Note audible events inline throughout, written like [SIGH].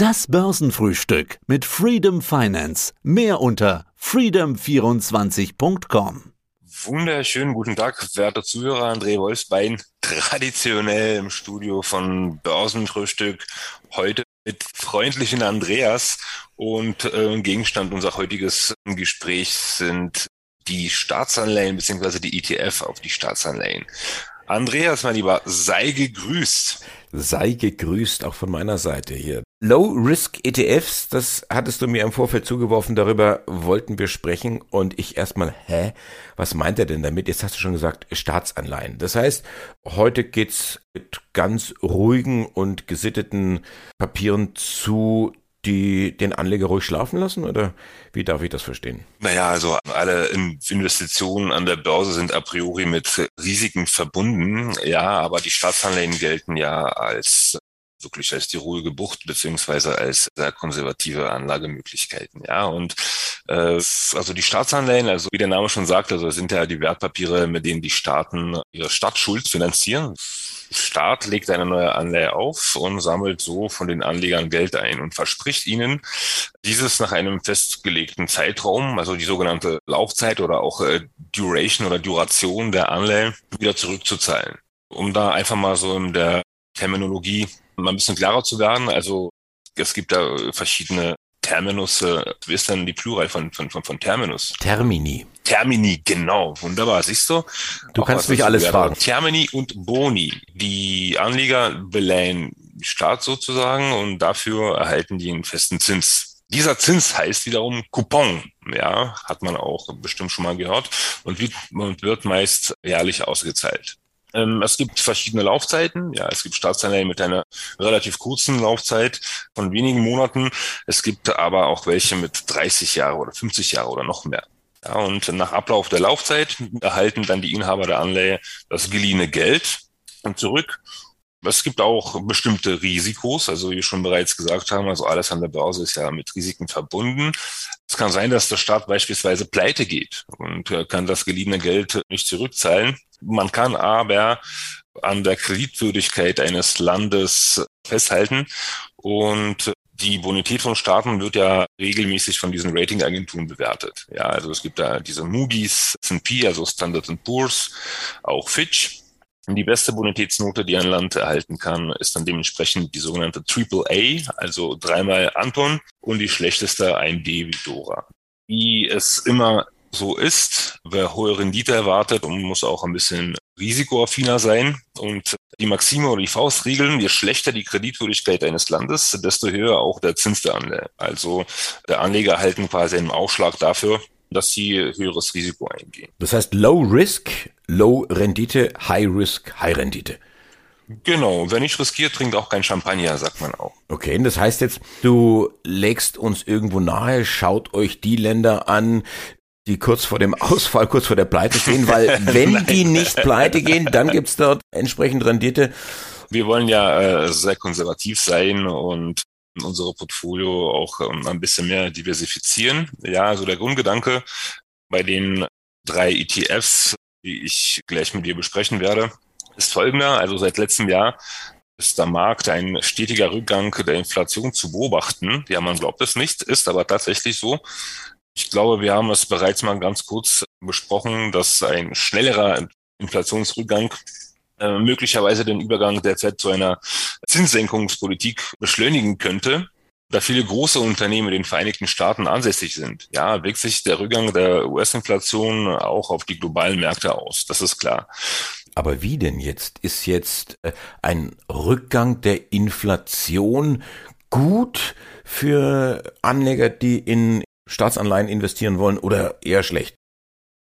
Das Börsenfrühstück mit Freedom Finance. Mehr unter freedom24.com. Wunderschönen guten Tag, werte Zuhörer. André Wolfsbein, traditionell im Studio von Börsenfrühstück. Heute mit freundlichen Andreas. Und äh, Gegenstand unser heutiges Gespräch sind die Staatsanleihen beziehungsweise die ETF auf die Staatsanleihen. Andreas, mein Lieber, sei gegrüßt. Sei gegrüßt, auch von meiner Seite hier. Low-Risk-ETFs, das hattest du mir im Vorfeld zugeworfen, darüber wollten wir sprechen und ich erstmal, hä, was meint er denn damit? Jetzt hast du schon gesagt, Staatsanleihen. Das heißt, heute geht's mit ganz ruhigen und gesitteten Papieren zu die den Anleger ruhig schlafen lassen oder wie darf ich das verstehen? Naja, also alle Investitionen an der Börse sind a priori mit Risiken verbunden. Ja, aber die Staatsanleihen gelten ja als wirklich als die ruhige Bucht beziehungsweise als sehr konservative Anlagemöglichkeiten. Ja, und äh, also die Staatsanleihen, also wie der Name schon sagt, also sind ja die Wertpapiere, mit denen die Staaten ihre Stadtschuld finanzieren. Staat legt eine neue Anleihe auf und sammelt so von den Anlegern Geld ein und verspricht ihnen, dieses nach einem festgelegten Zeitraum, also die sogenannte Laufzeit oder auch äh, Duration oder Duration der Anleihe, wieder zurückzuzahlen. Um da einfach mal so in der Terminologie mal ein bisschen klarer zu werden, also es gibt da verschiedene Terminus, äh, wie ist denn die Plural von, von, von, von Terminus? Termini. Termini, genau. Wunderbar, siehst du? Du Auch kannst mich alles fragen. Termini und Boni. Die Anleger beleihen Staat sozusagen und dafür erhalten die einen festen Zins. Dieser Zins heißt wiederum Coupon. Ja, hat man auch bestimmt schon mal gehört und wird, und wird meist jährlich ausgezahlt. Ähm, es gibt verschiedene Laufzeiten. Ja, es gibt Staatsanleihen mit einer relativ kurzen Laufzeit von wenigen Monaten. Es gibt aber auch welche mit 30 Jahre oder 50 Jahre oder noch mehr. Ja, und nach Ablauf der Laufzeit erhalten dann die Inhaber der Anleihe das geliehene Geld zurück. Es gibt auch bestimmte Risikos, also wie wir schon bereits gesagt haben, also alles an der Börse ist ja mit Risiken verbunden. Kann sein, dass der Staat beispielsweise pleite geht und kann das geliehene Geld nicht zurückzahlen. Man kann aber an der Kreditwürdigkeit eines Landes festhalten und die Bonität von Staaten wird ja regelmäßig von diesen Ratingagenturen bewertet. Ja, also es gibt da diese Moody's, S&P, also Standard Poor's, auch Fitch. Und die beste Bonitätsnote, die ein Land erhalten kann, ist dann dementsprechend die sogenannte Triple A, also dreimal Anton und die schlechteste ein D wie Dora. Wie es immer so ist. Wer hohe Rendite erwartet und muss auch ein bisschen risikoaffiner sein. Und die Maxime oder die Faustregeln, je schlechter die Kreditwürdigkeit eines Landes, desto höher auch der Zins der Anleger. Also der Anleger erhalten quasi einen Aufschlag dafür, dass sie höheres Risiko eingehen. Das heißt Low Risk, Low Rendite, High Risk, High Rendite. Genau, wer nicht riskiert, trinkt auch kein Champagner, sagt man auch. Okay, das heißt jetzt, du legst uns irgendwo nahe, schaut euch die Länder an, die kurz vor dem Ausfall, kurz vor der Pleite stehen, weil [LAUGHS] wenn die nicht pleite gehen, dann gibt's dort entsprechend Rendite. Wir wollen ja äh, sehr konservativ sein und unsere Portfolio auch ähm, ein bisschen mehr diversifizieren. Ja, also der Grundgedanke bei den drei ETFs, die ich gleich mit dir besprechen werde, ist folgender. Also seit letztem Jahr ist der Markt ein stetiger Rückgang der Inflation zu beobachten. Ja, man glaubt es nicht, ist aber tatsächlich so. Ich glaube, wir haben es bereits mal ganz kurz besprochen, dass ein schnellerer Inflationsrückgang äh, möglicherweise den Übergang der Fed zu einer Zinssenkungspolitik beschleunigen könnte, da viele große Unternehmen in den Vereinigten Staaten ansässig sind. Ja, wirkt sich der Rückgang der US-Inflation auch auf die globalen Märkte aus. Das ist klar. Aber wie denn jetzt? Ist jetzt äh, ein Rückgang der Inflation gut für Anleger, die in Staatsanleihen investieren wollen oder eher schlecht?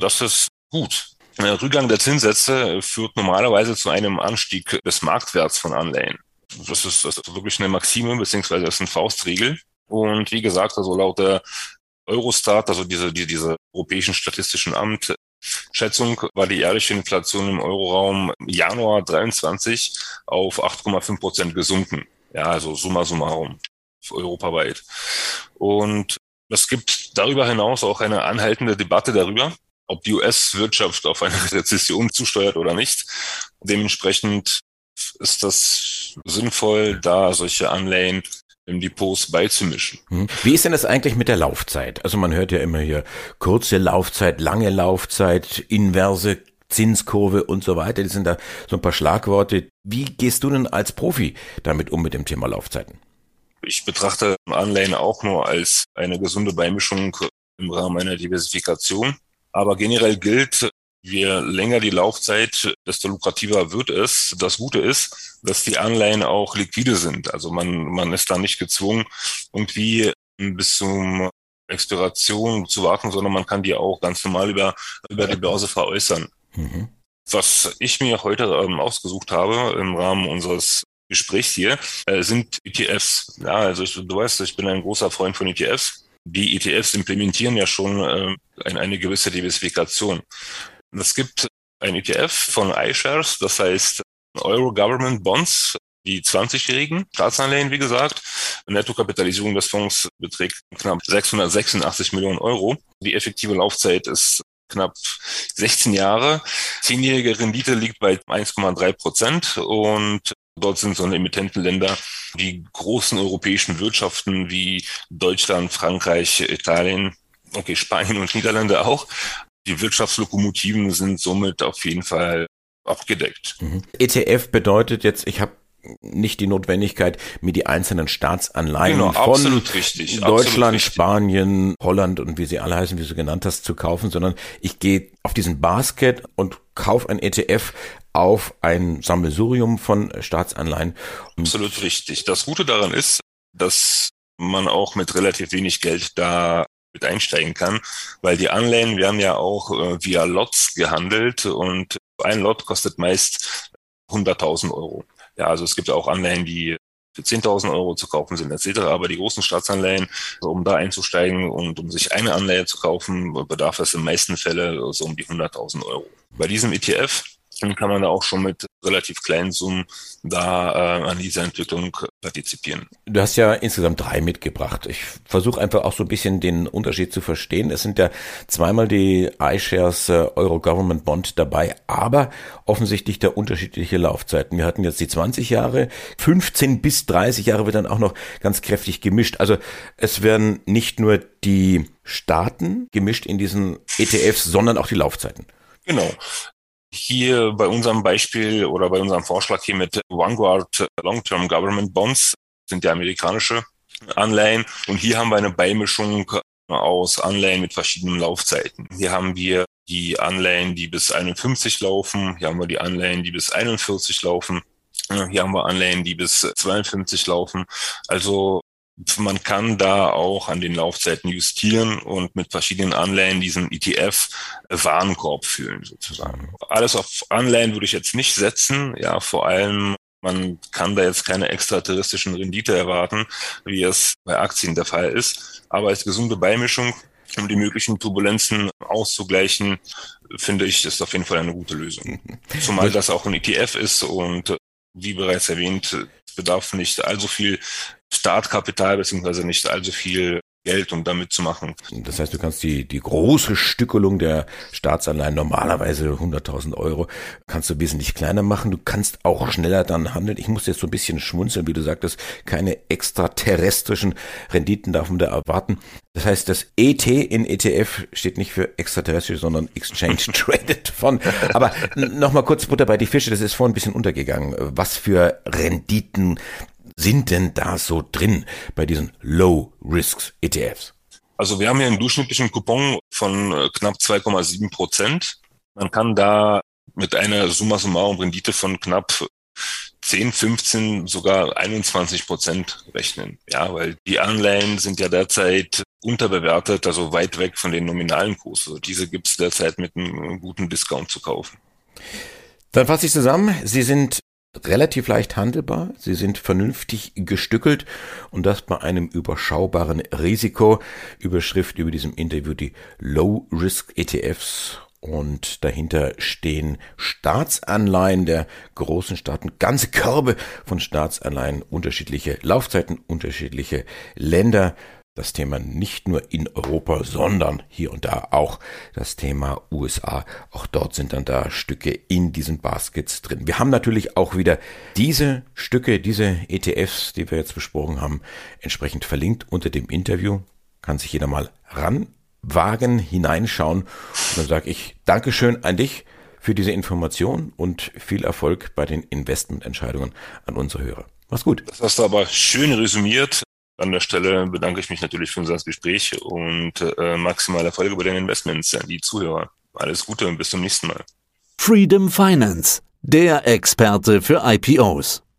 Das ist gut. Der Rückgang der Zinssätze führt normalerweise zu einem Anstieg des Marktwerts von Anleihen. Das ist, das ist wirklich eine Maxime, beziehungsweise das ist eine Faustregel. Und wie gesagt, also laut der Eurostat, also diese, die, diese Europäischen Statistischen Amt, Schätzung war die jährliche Inflation im Euroraum Januar 23 auf 8,5 Prozent gesunken. Ja, also summa summarum europaweit. Und es gibt darüber hinaus auch eine anhaltende Debatte darüber, ob die US-Wirtschaft auf eine Rezession zusteuert oder nicht. Dementsprechend ist das sinnvoll, da solche Anleihen im Depots beizumischen. Hm. Wie ist denn das eigentlich mit der Laufzeit? Also man hört ja immer hier kurze Laufzeit, lange Laufzeit, inverse Zinskurve und so weiter. Das sind da so ein paar Schlagworte. Wie gehst du denn als Profi damit um mit dem Thema Laufzeiten? Ich betrachte Anleihen auch nur als eine gesunde Beimischung im Rahmen einer Diversifikation. Aber generell gilt, je länger die Laufzeit, desto lukrativer wird es. Das Gute ist, dass die Anleihen auch liquide sind. Also man, man ist da nicht gezwungen, irgendwie bis zum Expiration zu warten, sondern man kann die auch ganz normal über, über die Börse veräußern. Mhm. Was ich mir heute ähm, ausgesucht habe im Rahmen unseres Gesprächs hier, äh, sind ETFs. Ja, also ich, du weißt, ich bin ein großer Freund von ETFs. Die ETFs implementieren ja schon äh, eine, eine gewisse Diversifikation. Es gibt ein ETF von iShares, das heißt Euro Government Bonds, die 20-jährigen Staatsanleihen, wie gesagt. Nettokapitalisierung des Fonds beträgt knapp 686 Millionen Euro. Die effektive Laufzeit ist knapp 16 Jahre. Zehnjährige Rendite liegt bei 1,3 Prozent und dort sind so Emittentenländer die großen europäischen Wirtschaften wie Deutschland, Frankreich, Italien, okay, Spanien und Niederlande auch. Die Wirtschaftslokomotiven sind somit auf jeden Fall abgedeckt. Mhm. ETF bedeutet jetzt, ich habe nicht die Notwendigkeit, mir die einzelnen Staatsanleihen genau, von richtig, Deutschland. Spanien, Holland und wie sie alle heißen, wie du genannt hast, zu kaufen, sondern ich gehe auf diesen Basket und kaufe ein ETF auf ein Sammelsurium von Staatsanleihen. Absolut richtig. Das Gute daran ist, dass man auch mit relativ wenig Geld da mit einsteigen kann, weil die Anleihen werden ja auch äh, via Lots gehandelt und ein Lot kostet meist 100.000 Euro. Ja, also es gibt auch Anleihen, die für 10.000 Euro zu kaufen sind etc. Aber die großen Staatsanleihen, also um da einzusteigen und um sich eine Anleihe zu kaufen, bedarf es in meisten Fällen so um die 100.000 Euro. Bei diesem ETF dann kann man da auch schon mit relativ kleinen Summen da äh, an dieser Entwicklung partizipieren. Du hast ja insgesamt drei mitgebracht. Ich versuche einfach auch so ein bisschen den Unterschied zu verstehen. Es sind ja zweimal die iShares äh, Euro Government Bond dabei, aber offensichtlich der unterschiedliche Laufzeiten. Wir hatten jetzt die 20 Jahre, 15 bis 30 Jahre wird dann auch noch ganz kräftig gemischt. Also es werden nicht nur die Staaten gemischt in diesen ETFs, sondern auch die Laufzeiten. Genau. Hier bei unserem Beispiel oder bei unserem Vorschlag hier mit Vanguard Long-Term Government Bonds sind ja amerikanische Anleihen und hier haben wir eine Beimischung aus Anleihen mit verschiedenen Laufzeiten. Hier haben wir die Anleihen, die bis 51 laufen, hier haben wir die Anleihen, die bis 41 laufen, hier haben wir Anleihen, die bis 52 laufen. Also man kann da auch an den Laufzeiten justieren und mit verschiedenen Anleihen diesen ETF-Warenkorb fühlen sozusagen. Alles auf Anleihen würde ich jetzt nicht setzen, ja, vor allem man kann da jetzt keine extraterrestrischen Rendite erwarten, wie es bei Aktien der Fall ist. Aber als gesunde Beimischung, um die möglichen Turbulenzen auszugleichen, finde ich, ist auf jeden Fall eine gute Lösung. Zumal das auch ein ETF ist und wie bereits erwähnt, bedarf nicht allzu viel Startkapital beziehungsweise nicht allzu viel Geld, um damit zu machen. Das heißt, du kannst die, die große Stückelung der Staatsanleihen, normalerweise 100.000 Euro, kannst du wesentlich kleiner machen. Du kannst auch schneller dann handeln. Ich muss jetzt so ein bisschen schmunzeln, wie du sagtest, keine extraterrestrischen Renditen darf man da erwarten. Das heißt, das ET in ETF steht nicht für extraterrestrisch, sondern Exchange [LAUGHS] Traded Fund. Aber nochmal kurz Butter bei die Fische, das ist vorhin ein bisschen untergegangen. Was für Renditen sind denn da so drin bei diesen Low-Risks-ETFs? Also wir haben hier einen durchschnittlichen Coupon von äh, knapp 2,7 Prozent. Man kann da mit einer Summa summarum Rendite von knapp 10, 15, sogar 21 Prozent rechnen. Ja, weil die Anleihen sind ja derzeit unterbewertet, also weit weg von den nominalen Kursen. Also diese gibt es derzeit mit einem guten Discount zu kaufen. Dann fasse ich zusammen. Sie sind relativ leicht handelbar, sie sind vernünftig gestückelt und das bei einem überschaubaren Risiko. Überschrift über diesem Interview die Low Risk ETFs und dahinter stehen Staatsanleihen der großen Staaten, ganze Körbe von Staatsanleihen, unterschiedliche Laufzeiten, unterschiedliche Länder. Das Thema nicht nur in Europa, sondern hier und da auch das Thema USA. Auch dort sind dann da Stücke in diesen Baskets drin. Wir haben natürlich auch wieder diese Stücke, diese ETFs, die wir jetzt besprochen haben, entsprechend verlinkt unter dem Interview. Kann sich jeder mal ranwagen, hineinschauen. Und dann sage ich Dankeschön an dich für diese Information und viel Erfolg bei den Investmententscheidungen an unsere Hörer. Mach's gut. Das hast du aber schön resümiert. An der Stelle bedanke ich mich natürlich für unser Gespräch und äh, maximale Erfolge bei den Investments an die Zuhörer. Alles Gute und bis zum nächsten Mal. Freedom Finance, der Experte für IPOs.